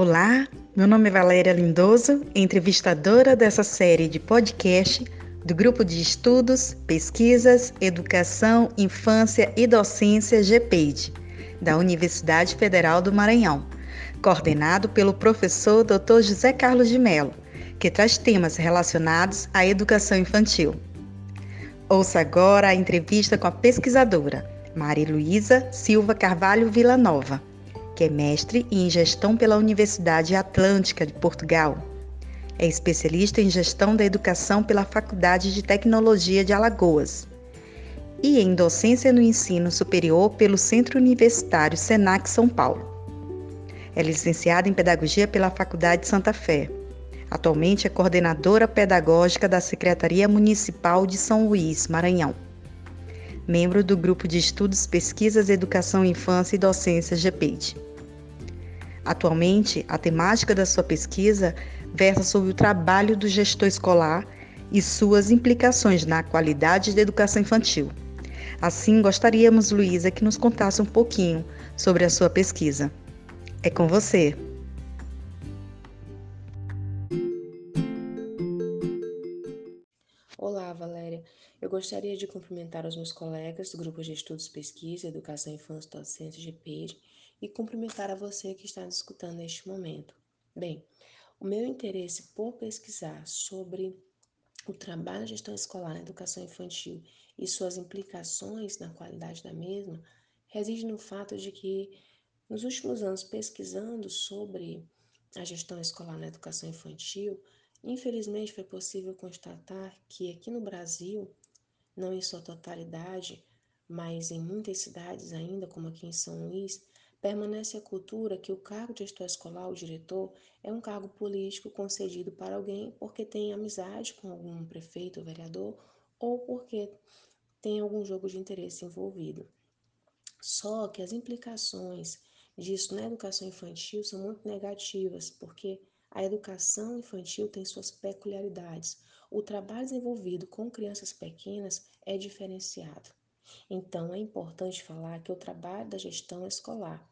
Olá, meu nome é Valéria Lindoso, entrevistadora dessa série de podcast do Grupo de Estudos, Pesquisas, Educação, Infância e Docência GPED, da Universidade Federal do Maranhão, coordenado pelo professor Dr. José Carlos de Mello, que traz temas relacionados à educação infantil. Ouça agora a entrevista com a pesquisadora Maria Luísa Silva Carvalho Villanova que é mestre em gestão pela Universidade Atlântica de Portugal. É especialista em gestão da educação pela Faculdade de Tecnologia de Alagoas e em docência no ensino superior pelo Centro Universitário Senac São Paulo. É licenciada em Pedagogia pela Faculdade de Santa Fé. Atualmente é coordenadora pedagógica da Secretaria Municipal de São Luís, Maranhão. Membro do Grupo de Estudos, Pesquisas, Educação, Infância e Docência GPED. Atualmente, a temática da sua pesquisa versa sobre o trabalho do gestor escolar e suas implicações na qualidade da educação infantil. Assim, gostaríamos, Luísa, que nos contasse um pouquinho sobre a sua pesquisa. É com você. Olá, Valéria. Eu gostaria de cumprimentar os meus colegas do Grupo de Estudos Pesquisa, Educação, Infância e Docência, GPED, e cumprimentar a você que está nos escutando neste momento. Bem, o meu interesse por pesquisar sobre o trabalho de gestão escolar na educação infantil e suas implicações na qualidade da mesma reside no fato de que, nos últimos anos, pesquisando sobre a gestão escolar na educação infantil, infelizmente foi possível constatar que aqui no Brasil, não em sua totalidade, mas em muitas cidades ainda, como aqui em São Luís, permanece a cultura que o cargo de gestor escolar, o diretor, é um cargo político concedido para alguém porque tem amizade com algum prefeito ou vereador ou porque tem algum jogo de interesse envolvido. Só que as implicações disso na educação infantil são muito negativas, porque a educação infantil tem suas peculiaridades. O trabalho desenvolvido com crianças pequenas é diferenciado. Então, é importante falar que o trabalho da gestão escolar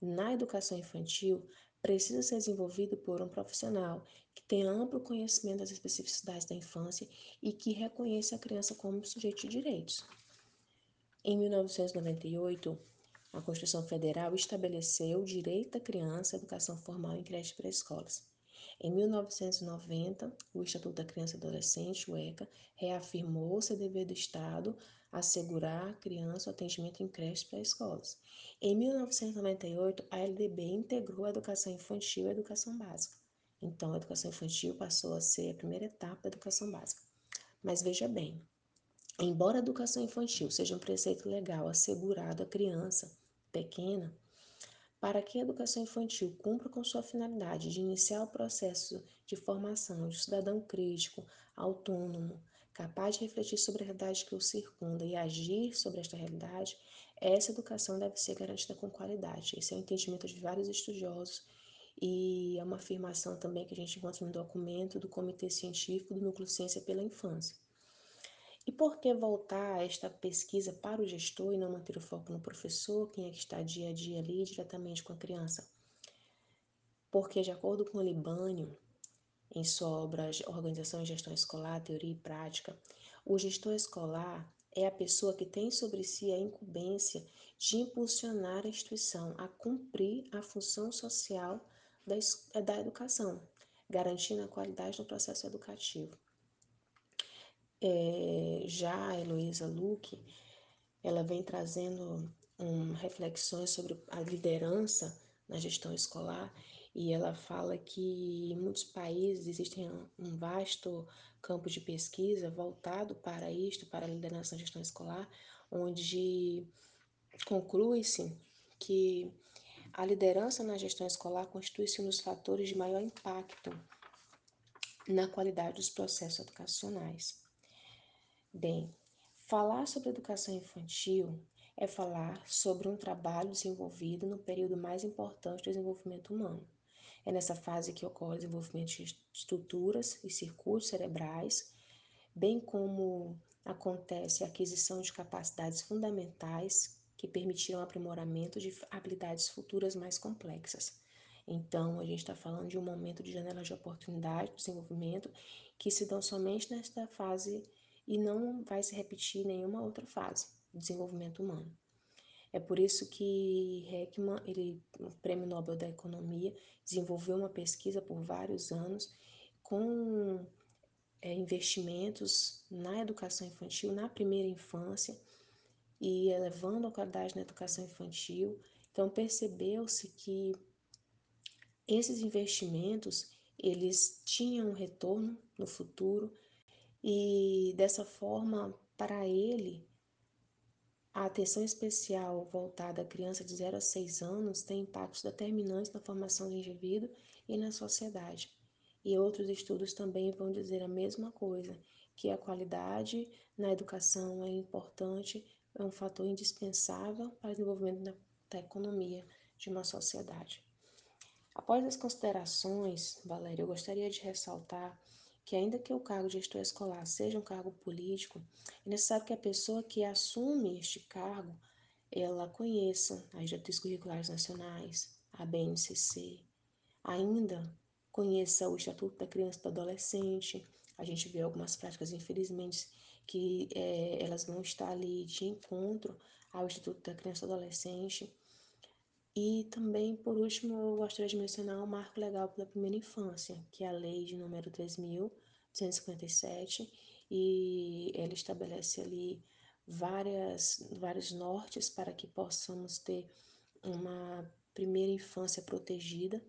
na educação infantil precisa ser desenvolvido por um profissional que tenha amplo conhecimento das especificidades da infância e que reconheça a criança como sujeito de direitos. Em 1998, a Constituição Federal estabeleceu o direito da criança à educação formal em creches pré-escolas. Em 1990, o Estatuto da Criança e Adolescente, o ECA, reafirmou ser dever do Estado assegurar à criança o atendimento em creches pré-escolas. Em 1998, a LDB integrou a educação infantil e a educação básica. Então, a educação infantil passou a ser a primeira etapa da educação básica. Mas veja bem, embora a educação infantil seja um preceito legal assegurado à criança pequena, para que a educação infantil cumpra com sua finalidade de iniciar o processo de formação de cidadão crítico, autônomo, capaz de refletir sobre a realidade que o circunda e agir sobre esta realidade, essa educação deve ser garantida com qualidade. Esse é o entendimento de vários estudiosos e é uma afirmação também que a gente encontra no documento do Comitê Científico do Núcleo Ciência pela Infância. E por que voltar esta pesquisa para o gestor e não manter o foco no professor, quem é que está dia a dia ali diretamente com a criança? Porque, de acordo com o Libânio, em sua obra Organização e Gestão Escolar, Teoria e Prática, o gestor escolar é a pessoa que tem sobre si a incumbência de impulsionar a instituição a cumprir a função social da, da educação, garantindo a qualidade do processo educativo. É, já a Heloísa Luque, ela vem trazendo um, reflexões sobre a liderança na gestão escolar e ela fala que em muitos países existe um vasto campo de pesquisa voltado para isto, para a liderança na gestão escolar, onde conclui-se que a liderança na gestão escolar constitui-se um dos fatores de maior impacto na qualidade dos processos educacionais. Bem, falar sobre educação infantil é falar sobre um trabalho desenvolvido no período mais importante do desenvolvimento humano. É nessa fase que ocorre o desenvolvimento de estruturas e circuitos cerebrais, bem como acontece a aquisição de capacidades fundamentais que permitirão o aprimoramento de habilidades futuras mais complexas. Então, a gente está falando de um momento de janela de oportunidade, de desenvolvimento, que se dão somente nesta fase e não vai se repetir nenhuma outra fase do desenvolvimento humano. É por isso que Heckman, ele, o Prêmio Nobel da Economia, desenvolveu uma pesquisa por vários anos com é, investimentos na educação infantil, na primeira infância, e elevando a qualidade na educação infantil. Então percebeu-se que esses investimentos eles tinham um retorno no futuro e dessa forma para ele a atenção especial voltada à criança de 0 a 6 anos tem impactos determinantes na formação do indivíduo e na sociedade. E outros estudos também vão dizer a mesma coisa, que a qualidade na educação é importante é um fator indispensável para o desenvolvimento da, da economia de uma sociedade. Após as considerações, Valéria, eu gostaria de ressaltar que, ainda que o cargo de gestor escolar seja um cargo político, é necessário que a pessoa que assume este cargo ela conheça as diretrizes curriculares nacionais, a BNCC, ainda conheça o Estatuto da Criança e do Adolescente. A gente vê algumas práticas, infelizmente, que é, elas vão estar ali de encontro ao Instituto da Criança e do Adolescente. E também, por último, eu gostaria de mencionar o Marco Legal pela Primeira Infância, que é a lei de número 3.257, e ela estabelece ali várias, vários nortes para que possamos ter uma primeira infância protegida.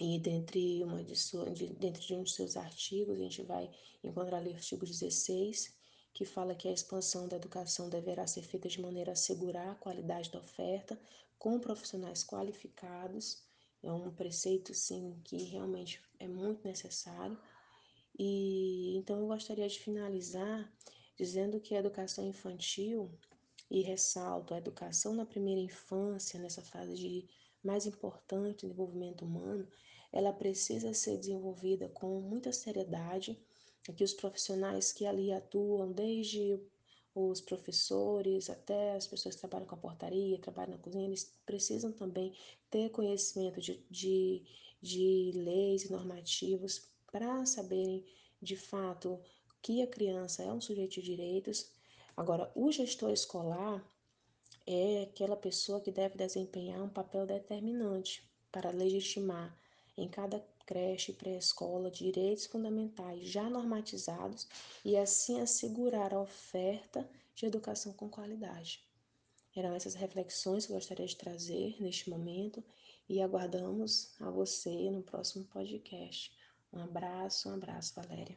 E dentre, uma de sua, de, dentro de um de seus artigos, a gente vai encontrar ali o artigo 16, que fala que a expansão da educação deverá ser feita de maneira a assegurar a qualidade da oferta com profissionais qualificados. É um preceito, sim, que realmente é muito necessário. E então eu gostaria de finalizar dizendo que a educação infantil, e ressalto a educação na primeira infância, nessa fase de mais importante desenvolvimento humano, ela precisa ser desenvolvida com muita seriedade que os profissionais que ali atuam, desde os professores até as pessoas que trabalham com a portaria, trabalham na cozinha, eles precisam também ter conhecimento de, de, de leis e normativos para saberem de fato que a criança é um sujeito de direitos. Agora, o gestor escolar é aquela pessoa que deve desempenhar um papel determinante para legitimar em cada creche pré-escola direitos fundamentais já normatizados e assim assegurar a oferta de educação com qualidade. Eram essas reflexões que eu gostaria de trazer neste momento e aguardamos a você no próximo podcast. Um abraço, um abraço, Valéria.